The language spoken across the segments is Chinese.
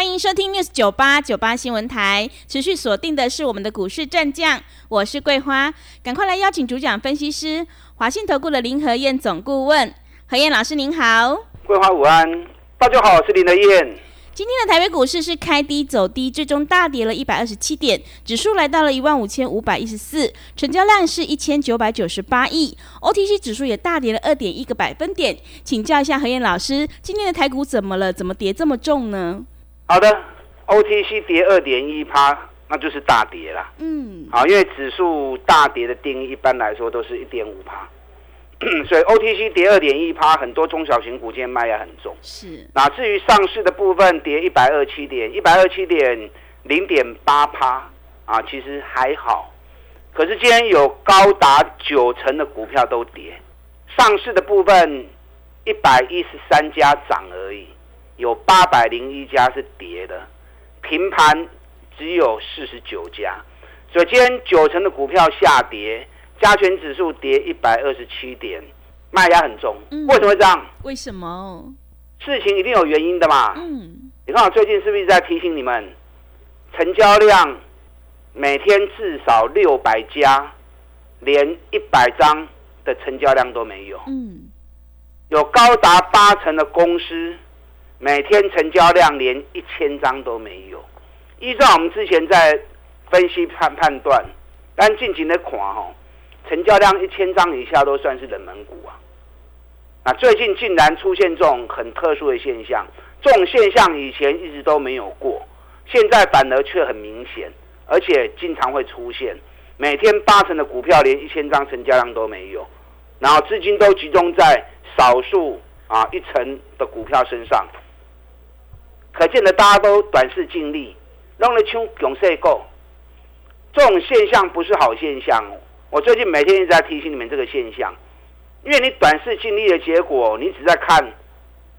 欢迎收听 News 九八九八新闻台，持续锁定的是我们的股市战将，我是桂花，赶快来邀请主讲分析师华信投顾的林和燕总顾问，何燕老师您好，桂花午安，大家好，我是林和燕。今天的台北股市是开低走低，最终大跌了一百二十七点，指数来到了一万五千五百一十四，成交量是一千九百九十八亿，OTC 指数也大跌了二点一个百分点。请教一下何燕老师，今天的台股怎么了？怎么跌这么重呢？好的，OTC 跌二点一趴，那就是大跌啦。嗯，好，因为指数大跌的定义一般来说都是一点五趴，所以 OTC 跌二点一趴，很多中小型股今天卖压很重。是，那至于上市的部分跌一百二七点，一百二七点零点八趴啊，其实还好。可是今天有高达九成的股票都跌，上市的部分一百一十三家涨而已。有八百零一家是跌的，平盘只有四十九家，所以今天九成的股票下跌，加权指数跌一百二十七点，卖压很重。为什么会这样？为什么？事情一定有原因的嘛。嗯，你看我最近是不是在提醒你们，成交量每天至少六百家，连一百张的成交量都没有。嗯，有高达八成的公司。每天成交量连一千张都没有，依照我们之前在分析判判断，但近期的看吼，成交量一千张以下都算是冷门股啊。那最近竟然出现这种很特殊的现象，这种现象以前一直都没有过，现在反而却很明显，而且经常会出现。每天八成的股票连一千张成交量都没有，然后资金都集中在少数啊一成的股票身上。可见的，大家都短视尽力，弄了枪勇射够，这种现象不是好现象。我最近每天一直在提醒你们这个现象，因为你短视尽力的结果，你只在看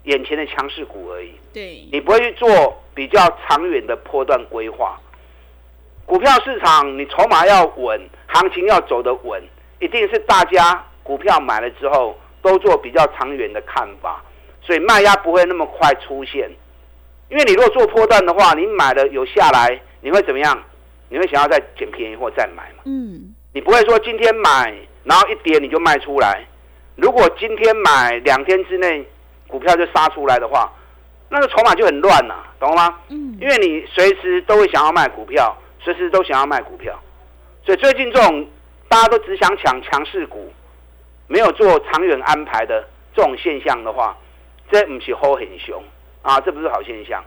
眼前的强势股而已。对，你不会去做比较长远的波段规划。股票市场，你筹码要稳，行情要走得稳，一定是大家股票买了之后都做比较长远的看法，所以卖压不会那么快出现。因为你如果做破段的话，你买了有下来，你会怎么样？你会想要再捡便宜或再买嘛？嗯，你不会说今天买，然后一跌你就卖出来。如果今天买，两天之内股票就杀出来的话，那个筹码就很乱了，懂吗？嗯，因为你随时都会想要卖股票，随时都想要卖股票，所以最近这种大家都只想抢强势股，没有做长远安排的这种现象的话，这不是好很凶。啊，这不是好现象，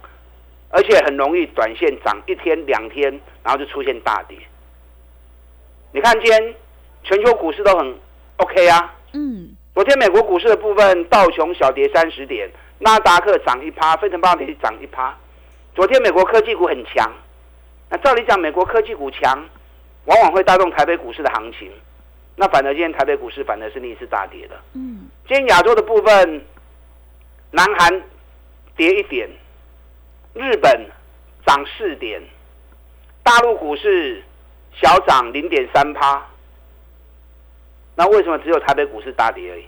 而且很容易短线涨一天两天，然后就出现大跌。你看今天全球股市都很 OK 啊，嗯，昨天美国股市的部分道琼小跌三十点，纳达克涨一趴，费城半导体涨一趴。昨天美国科技股很强，那照理讲美国科技股强，往往会带动台北股市的行情，那反而今天台北股市反而是逆势大跌的。嗯，今天亚洲的部分，南韩。跌一点，日本涨四点，大陆股市小涨零点三趴。那为什么只有台北股市大跌而已？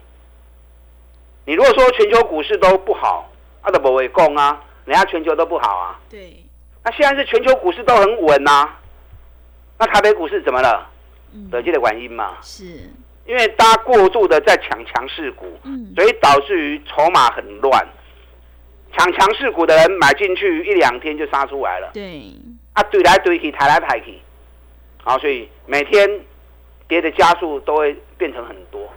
你如果说全球股市都不好，阿德伯为供啊，人家全球都不好啊。对。那现在是全球股市都很稳呐，那台北股市怎么了？得劲的原因嘛。是。因为大家过度的在抢强势股，所以导致于筹码很乱。抢强势股的人买进去一两天就杀出来了，对，啊，怼来怼去，抬来抬去，好，所以每天跌的加速都会变成很多。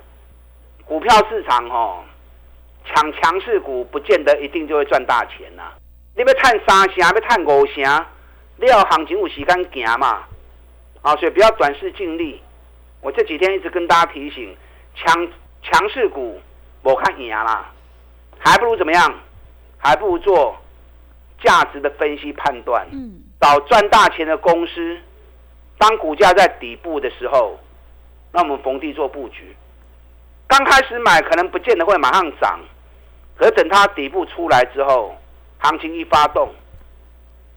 股票市场哦，抢强势股不见得一定就会赚大钱呐。你要探三成，要探五成，你要行情有时间行嘛，啊，所以不要短视尽力。我这几天一直跟大家提醒，强强势股我看赢啦，还不如怎么样？还不如做价值的分析判断，找赚大钱的公司。当股价在底部的时候，那我们逢低做布局。刚开始买可能不见得会马上涨，可等它底部出来之后，行情一发动，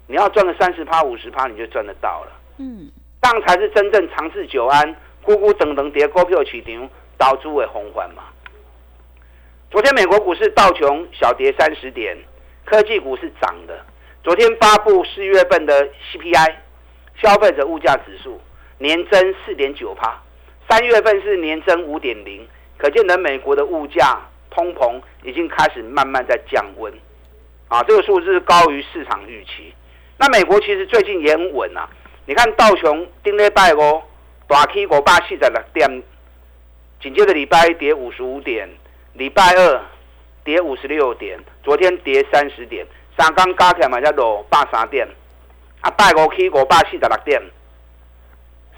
你要赚个三十趴、五十趴，你就赚得到了。嗯，这样才是真正长治久安、咕咕等等跌股票起场导出为红环嘛。昨天美国股市道琼小跌三十点，科技股是涨的。昨天发布四月份的 CPI 消费者物价指数年增四点九帕，三月份是年增五点零，可见的美国的物价通膨已经开始慢慢在降温，啊，这个数字高于市场预期。那美国其实最近也很稳啊，你看道琼丁礼拜五大 K 五百四十六点，紧接着礼拜跌五十五点，礼拜二跌五十六点，昨天跌三十点。三刚加起来嘛才落百三点，啊，拜五起五百四十六点，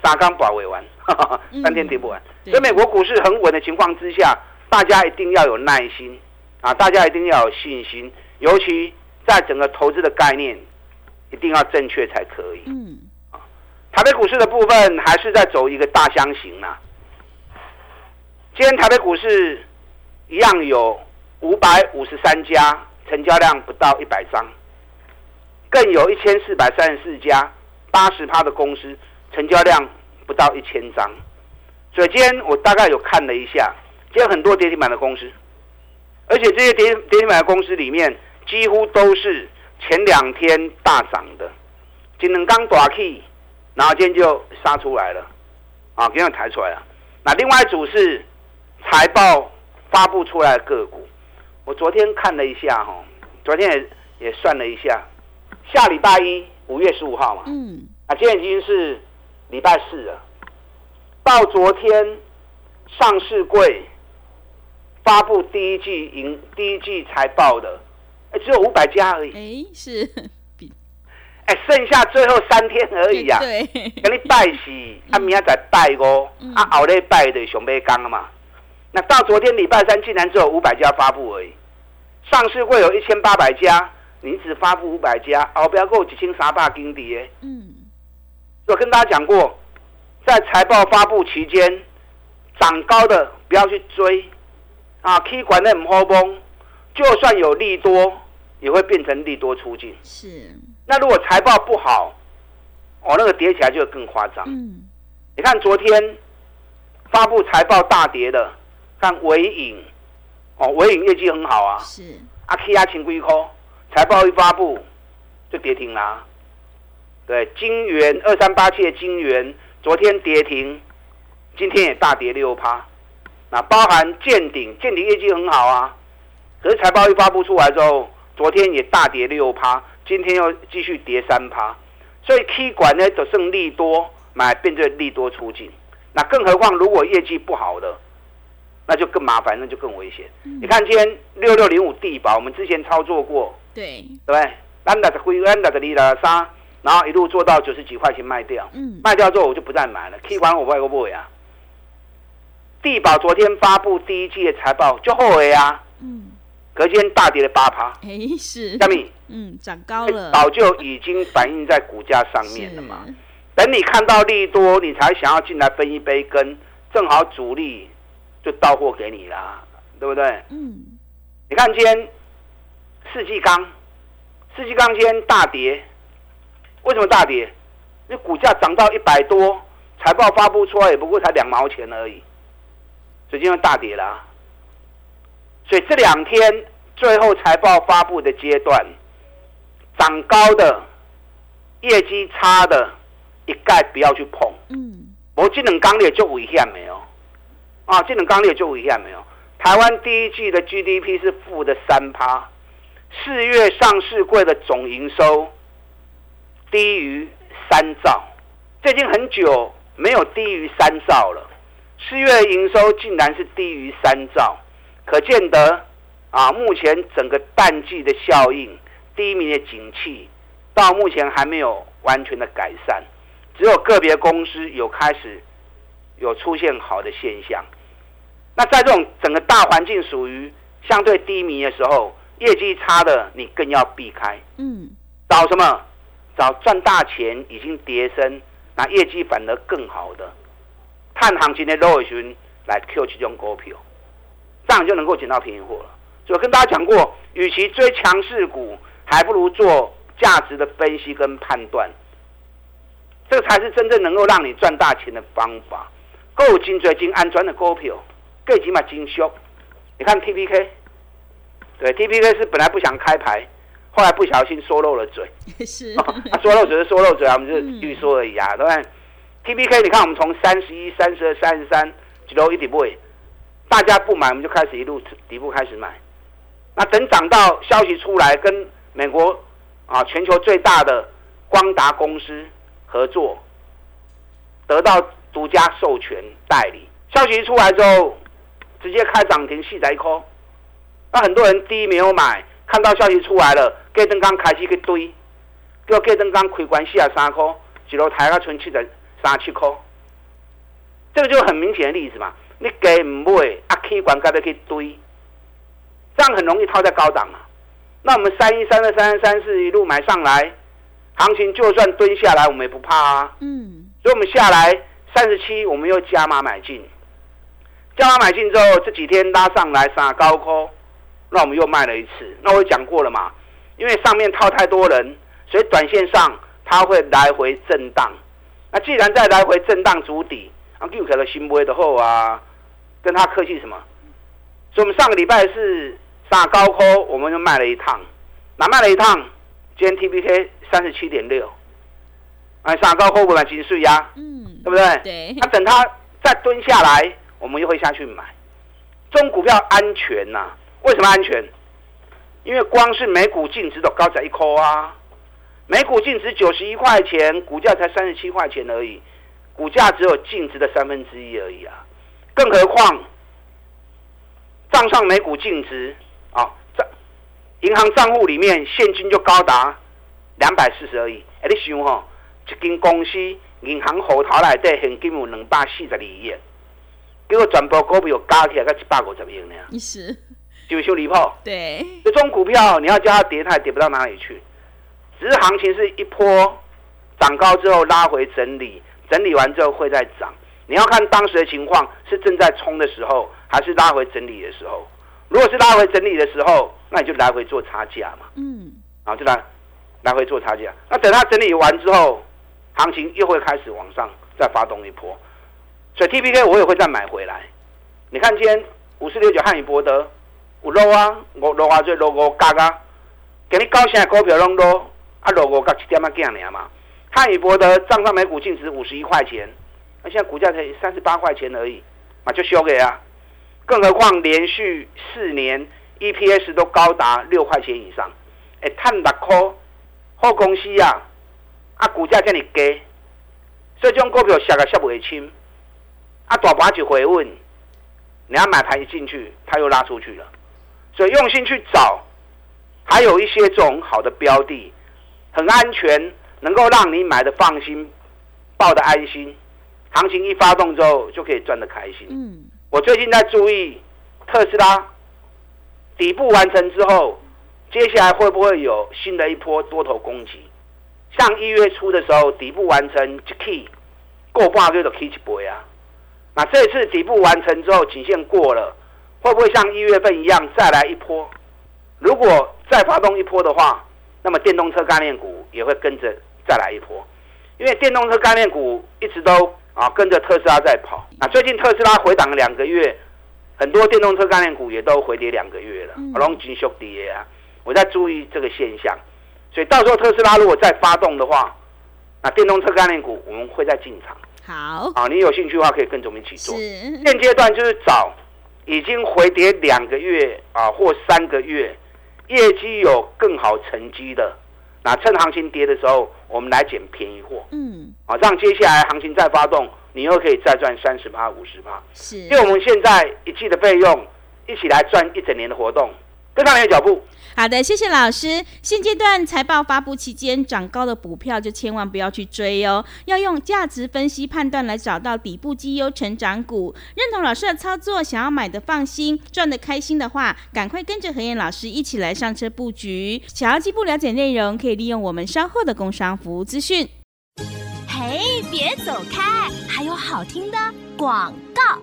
三刚保未完，三天跌不完。所以美国股市很稳的情况之下，大家一定要有耐心啊，大家一定要有信心，尤其在整个投资的概念，一定要正确才可以。嗯，啊，台北股市的部分还是在走一个大箱型呢。今天台北股市一样有五百五十三家。成交量不到一百张，更有一千四百三十四家，八十趴的公司成交量不到一千张。所以今天我大概有看了一下，今天很多跌停板的公司，而且这些跌跌停板的公司里面，几乎都是前两天大涨的，今天刚打起，然后今天就杀出来了，啊，今天抬出来了。那另外一组是财报发布出来的个股。我昨天看了一下哈，昨天也也算了一下，下礼拜一五月十五号嘛，嗯，啊，今天已经是礼拜四了，到昨天上市柜发布第一季营第一季财报的，哎，只有五百家而已，哎，是，哎，剩下最后三天而已啊，对，给你拜喜，啊，明仔再拜哦，啊，后日拜的熊背刚嘛。那到昨天礼拜三，竟然只有五百家发布而已。上市会有一千八百家，你只发布五百家，哦，不要够几千三百金碟。嗯，我跟大家讲过，在财报发布期间，涨高的不要去追，啊，K 管的唔好崩，就算有利多，也会变成利多出境。是。那如果财报不好，哦，那个跌起来就会更夸张。嗯，你看昨天发布财报大跌的。看伟影，哦，伟影业绩很好啊。是。阿 K 亚轻龟壳，财报一发布就跌停啦。对，金元二三八七的金元，昨天跌停，今天也大跌六趴。那包含建鼎，建鼎业绩很好啊，可是财报一发布出来之后，昨天也大跌六趴，今天又继续跌三趴。所以 K 管呢，就剩利多买，变成利多出境。那更何况如果业绩不好的。那就更麻烦，那就更危险。你看今天六六零五地保，我们之前操作过，对对不对？安达的灰，安达的利达沙，然后一路做到九十几块钱卖掉，嗯，卖掉之后我就不再买了。K 管我外国不会啊？地保昨天发布第一季的财报就后悔啊，嗯，隔天大跌了八趴，哎是，小米，嗯，涨高了，早就已经反映在股价上面了嘛。等你看到利多，你才想要进来分一杯羹，正好主力。就到货给你啦，对不对？嗯。你看今天四季钢，四季钢今天大跌，为什么大跌？你股价涨到一百多，财报发布出来也不过才两毛钱而已，所以今天大跌啦。所以这两天最后财报发布的阶段，涨高的、业绩差的，一概不要去碰。嗯。我这两钢也就危险没有。啊，这种刚烈就一样没有。台湾第一季的 GDP 是负的三趴，四月上市柜的总营收低于三兆，最近很久没有低于三兆了。四月营收竟然是低于三兆，可见得啊，目前整个淡季的效应、低迷的景气，到目前还没有完全的改善，只有个别公司有开始有出现好的现象。那在这种整个大环境属于相对低迷的时候，业绩差的你更要避开。嗯，找什么？找赚大钱已经跌升，那业绩反而更好的，太看行情的落尾群来 Q 这种股票，这样就能够捡到便宜货了。所以跟大家讲过，与其追强势股，还不如做价值的分析跟判断，这个才是真正能够让你赚大钱的方法。够精准、精安全的股票，够起码精修。你看 T P K，对 T P K 是本来不想开牌，后来不小心说漏了嘴。是，说漏嘴是说漏嘴啊，我们就预说而已啊，对不对？T P K，你看我们从三十一、三十二、三十三几楼一底部，大家不买，我们就开始一路底部开始买。那等涨到消息出来，跟美国啊全球最大的光达公司合作，得到独家授权代理。消息一出来之后，直接开涨停，细仔一颗。那很多人第一没有买，看到消息出来了，盖登刚开始去堆，叫盖登刚亏关四啊三颗，一路抬到存七十三七颗。这个就很明显的例子嘛，你给唔买，啊开关盖得去堆。这样很容易套在高档嘛？那我们三一、三二、三三、三四一路买上来，行情就算蹲下来，我们也不怕啊。嗯。所以我们下来三十七，我们又加码买进。加码买进之后，这几天拉上来杀高空，那我们又卖了一次。那我讲过了嘛？因为上面套太多人，所以短线上它会来回震荡。那既然在来回震荡筑底，啊，又可能新波的后啊，跟他客气什么？所以我们上个礼拜是。上高空，我们就卖了一趟，那卖了一趟，今天 T B K 三十七点六，哎，上高空不买金税呀，嗯，对不对？对。那等它再蹲下来，我们又会下去买。这种股票安全呐？为什么安全？因为光是每股净值都高在一扣啊，每股净值九十一块钱，股价才三十七块钱而已，股价只有净值的三分之一而已啊，更何况账上每股净值。啊，账银行账户里面现金就高达两百四十而已。哎，你想吼，一间公司银行户头内底现金有两百四十二亿，结果全部股票加起来才一百五十亿呢。意思？就修离谱。对。这种股票你要叫它跌，它也跌不到哪里去。只是行情是一波涨高之后拉回整理，整理完之后会再涨。你要看当时的情况是正在冲的时候，还是拉回整理的时候。如果是拉回整理的时候，那你就来回做差价嘛。嗯，啊，就来来回做差价。那等它整理完之后，行情又会开始往上再发动一波。所以 T P K 我也会再买回来。你看今天五四六九汉语博德，有落啊，我落啊最落五加加，给你高兴的股票拢落，啊落五加七点啊几尔嘛。汉语博德账上每股净值五十一块钱，那现在股价才三十八块钱而已，嘛就修给啊。更何况连续四年 EPS 都高达六块钱以上，哎，探六块，好公司啊，啊，股价这么低，所以这种股票下个下不会轻，啊，大盘就回问，你要买盘一进去，它又拉出去了，所以用心去找，还有一些这种好的标的，很安全，能够让你买的放心，抱的安心，行情一发动之后就可以赚的开心。嗯。我最近在注意特斯拉底部完成之后，接下来会不会有新的一波多头攻击？像一月初的时候，底部完成就 key 过半个月就 key 一波啊。那这次底部完成之后，颈线过了，会不会像一月份一样再来一波？如果再发动一波的话，那么电动车概念股也会跟着再来一波，因为电动车概念股一直都。啊，跟着特斯拉在跑。那最近特斯拉回档了两个月，很多电动车概念股也都回跌两个月了，龙金兄弟啊，我在注意这个现象。所以到时候特斯拉如果再发动的话，那电动车概念股我们会再进场。好，啊，你有兴趣的话可以跟着我们一起做。现阶段就是找已经回跌两个月啊或三个月，业绩有更好成绩的。那趁行情跌的时候，我们来捡便宜货。嗯，啊，让接下来行情再发动，你又可以再赚三十趴、五十趴。是，因为我们现在一季的费用，一起来赚一整年的活动。跟上你的脚步。好的，谢谢老师。现阶段财报发布期间，涨高的股票就千万不要去追哦，要用价值分析判断来找到底部绩优成长股。认同老师的操作，想要买的放心，赚的开心的话，赶快跟着何燕老师一起来上车布局。想要进一步了解内容，可以利用我们稍后的工商服务资讯。嘿，别走开！还有好听的广告。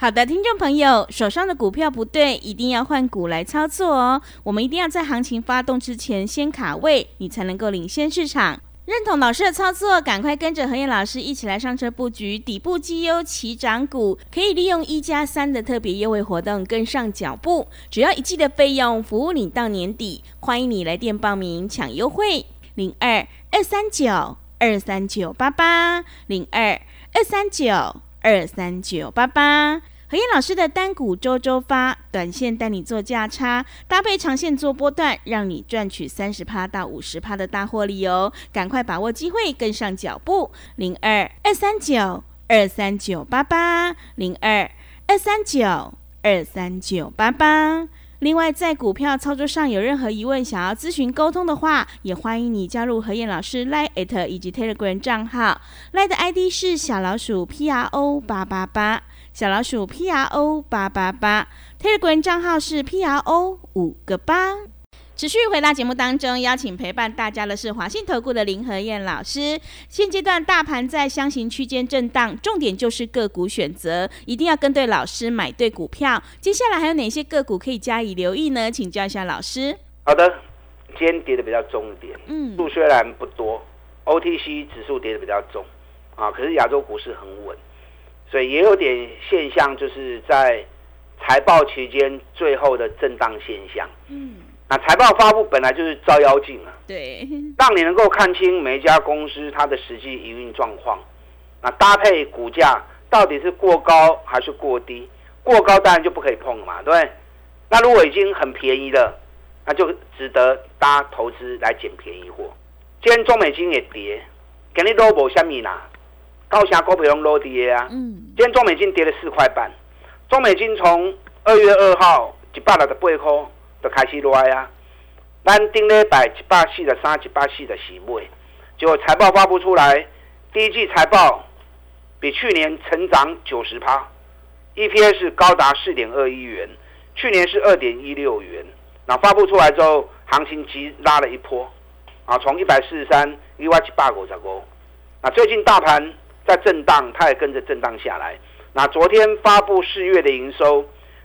好的，听众朋友，手上的股票不对，一定要换股来操作哦。我们一定要在行情发动之前先卡位，你才能够领先市场。认同老师的操作，赶快跟着何燕老师一起来上车布局底部绩优起涨股，可以利用一加三的特别优惠活动跟上脚步，只要一季的费用，服务你到年底。欢迎你来电报名抢优惠，零二二三九二三九八八零二二三九二三九八八。何燕老师的单股周周发，短线带你做价差，搭配长线做波段，让你赚取三十趴到五十趴的大获利哦！赶快把握机会，跟上脚步，零二二三九二三九八八，零二二三九二三九八八。另外，在股票操作上有任何疑问，想要咨询沟通的话，也欢迎你加入何燕老师 Line 以及 Telegram 账号，Line 的 ID 是小老鼠 P R O 八八八。小老鼠 P R O 八八八，Telegram 账号是 P R O 五个八。持续回到节目当中，邀请陪伴大家的是华信投顾的林和燕老师。现阶段大盘在箱型区间震荡，重点就是个股选择，一定要跟对老师，买对股票。接下来还有哪些个股可以加以留意呢？请教一下老师。好的，今天跌的比较重一点，嗯，数虽然不多，O T C 指数跌的比较重啊，可是亚洲股市很稳。所以也有点现象，就是在财报期间最后的震荡现象。嗯，那财报发布本来就是照妖镜啊，对，让你能够看清每一家公司它的实际营运状况。那搭配股价到底是过高还是过低？过高当然就不可以碰了嘛，对不对？那如果已经很便宜了，那就值得大家投资来捡便宜货。今天中美金也跌，肯定都无虾米啦。高峡股票用落跌啊！嗯，今天中美金跌了四块半，中美金从二月二号一百六十八块就开始落啊，咱顶礼拜一百四十三、一百四十四买，结果财报发布出来，第一季财报比去年成长九十趴，EPS 高达四点二一元，去年是二点一六元。那发布出来之后，行情急拉了一波，啊，从一百四十三一万七百五十五。那最近大盘。在震荡，它也跟着震荡下来。那昨天发布四月的营收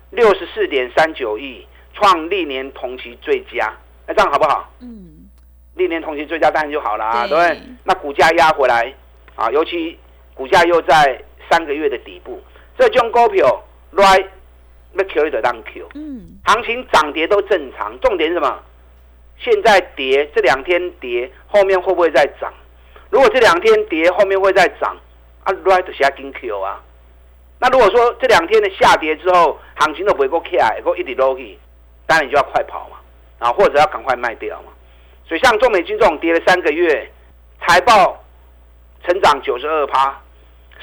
六十四点三九亿，创历年同期最佳。那这样好不好？嗯，历年同期最佳当然就好了，对不对？那股价压回来啊，尤其股价又在三个月的底部，这种股票 right 那 Q 的当 Q。嗯，行情涨跌都正常，重点是什么？现在跌，这两天跌，后面会不会再涨？如果这两天跌，后面会再涨？啊，right 下跟 Q 啊，那如果说这两天的下跌之后，行情都不会够起来，够一直落去，当然你就要快跑嘛，啊，或者要赶快卖掉嘛。所以像中美金这种跌了三个月，财报成长九十二趴，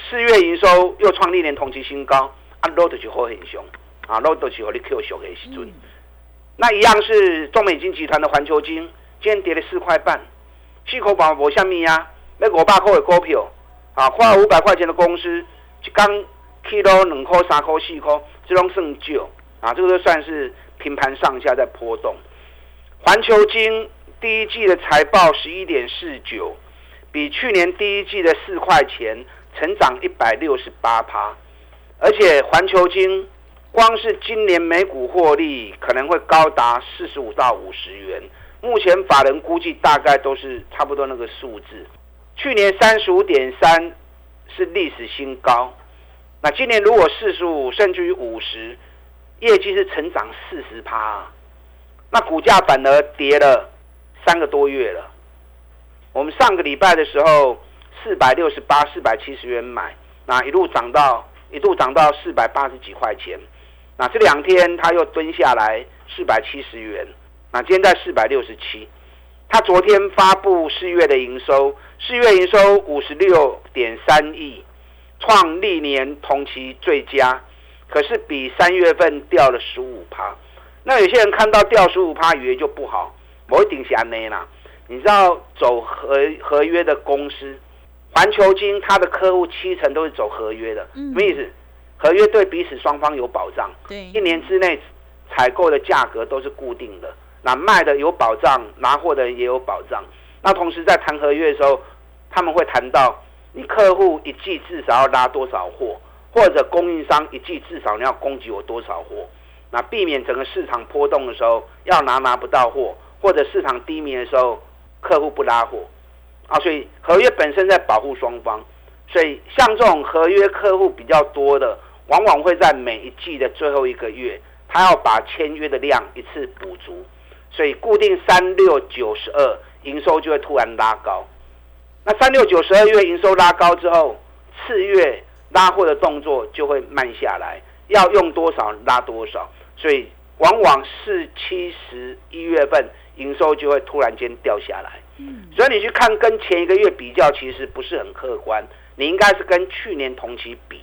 四月营收又创历年同期新高，啊，load 就会很凶，啊，load 就和你 Q 熊的时准。那一样是中美金集团的环球金，今天跌了四块半，四口宝无虾米啊，那五百块的股票。啊，花五百块钱的公司，一刚 ki 两块、三块、四块，这种算旧啊，这个就算是平盘上下在波动。环球金第一季的财报十一点四九，比去年第一季的四块钱成长一百六十八趴，而且环球金光是今年每股获利可能会高达四十五到五十元，目前法人估计大概都是差不多那个数字。去年三十五点三是历史新高，那今年如果四十五甚至于五十，业绩是成长四十趴，那股价反而跌了三个多月了。我们上个礼拜的时候四百六十八、四百七十元买，那一路涨到一度涨到四百八十几块钱，那这两天它又蹲下来四百七十元，那今天在四百六十七。他昨天发布四月的营收，四月营收五十六点三亿，创历年同期最佳，可是比三月份掉了十五趴。那有些人看到掉十五趴，以为就不好，我一定是安内啦。你知道走合合约的公司，环球金它的客户七成都是走合约的，什么意思？合约对彼此双方有保障，对，一年之内采购的价格都是固定的。那卖的有保障，拿货的也有保障。那同时在谈合约的时候，他们会谈到你客户一季至少要拉多少货，或者供应商一季至少你要供给我多少货，那避免整个市场波动的时候要拿拿不到货，或者市场低迷的时候客户不拉货，啊，所以合约本身在保护双方，所以像这种合约客户比较多的，往往会在每一季的最后一个月，他要把签约的量一次补足，所以固定三六九十二。营收就会突然拉高，那三六九十二月营收拉高之后，次月拉货的动作就会慢下来，要用多少拉多少，所以往往四七十一月份营收就会突然间掉下来。嗯，所以你去看跟前一个月比较，其实不是很客观，你应该是跟去年同期比。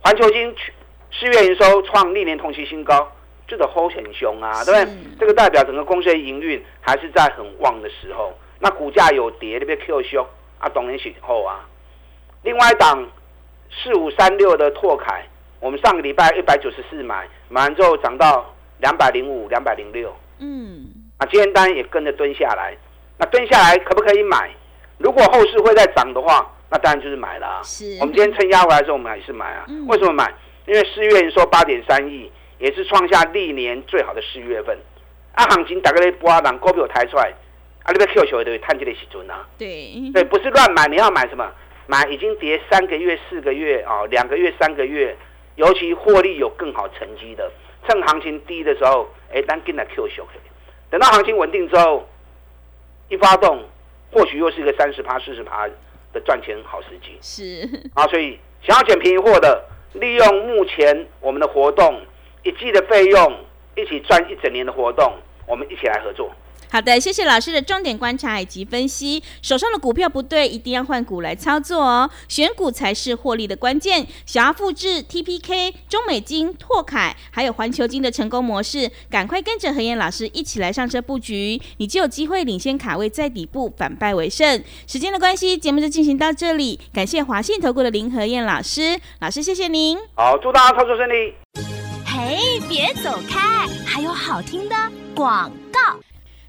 环球金去四月营收创历年同期新高。这个 hold 很凶啊，对不对？这个代表整个公司的营运还是在很旺的时候。那股价有跌，那边 Q 凶啊，懂年喜后啊。另外一档四五三六的拓凯，我们上个礼拜一百九十四买，买完之后涨到两百零五、两百零六。嗯。啊，今天单也跟着蹲下来。那蹲下来可不可以买？如果后市会再涨的话，那当然就是买了。是。我们今天趁压回来的时候，我们还是买啊。为什么买？因为四月说八点三亿。也是创下历年最好的四月份，啊，行情大概咧波浪股票抬出来，啊，你要 Q 球都会探这个时阵啊。对，对，不是乱买，你要买什么？买已经跌三个月、四个月啊，两个月、三个月，尤其获利有更好成绩的，趁行情低的时候，哎，单跟来 Q 球，等到行情稳定之后，一发动，或许又是一个三十趴、四十趴的赚钱好时机。是啊，所以想要捡便宜货的，利用目前我们的活动。一季的费用，一起赚一整年的活动，我们一起来合作。好的，谢谢老师的重点观察以及分析。手上的股票不对，一定要换股来操作哦。选股才是获利的关键。想要复制 TPK、中美金、拓凯还有环球金的成功模式，赶快跟着何燕老师一起来上车布局，你就有机会领先卡位在底部，反败为胜。时间的关系，节目就进行到这里。感谢华信投顾的林何燕老师，老师谢谢您。好，祝大家操作顺利。嘿，别走开！还有好听的广告。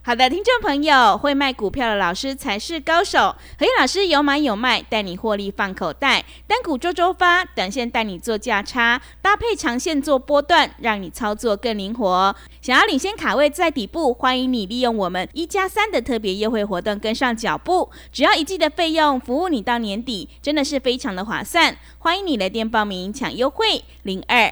好的，听众朋友，会卖股票的老师才是高手。何燕老师有买有卖，带你获利放口袋。单股周周发，短线带你做价差，搭配长线做波段，让你操作更灵活。想要领先卡位在底部，欢迎你利用我们一加三的特别优惠活动跟上脚步。只要一季的费用，服务你到年底，真的是非常的划算。欢迎你来电报名抢优惠，零二。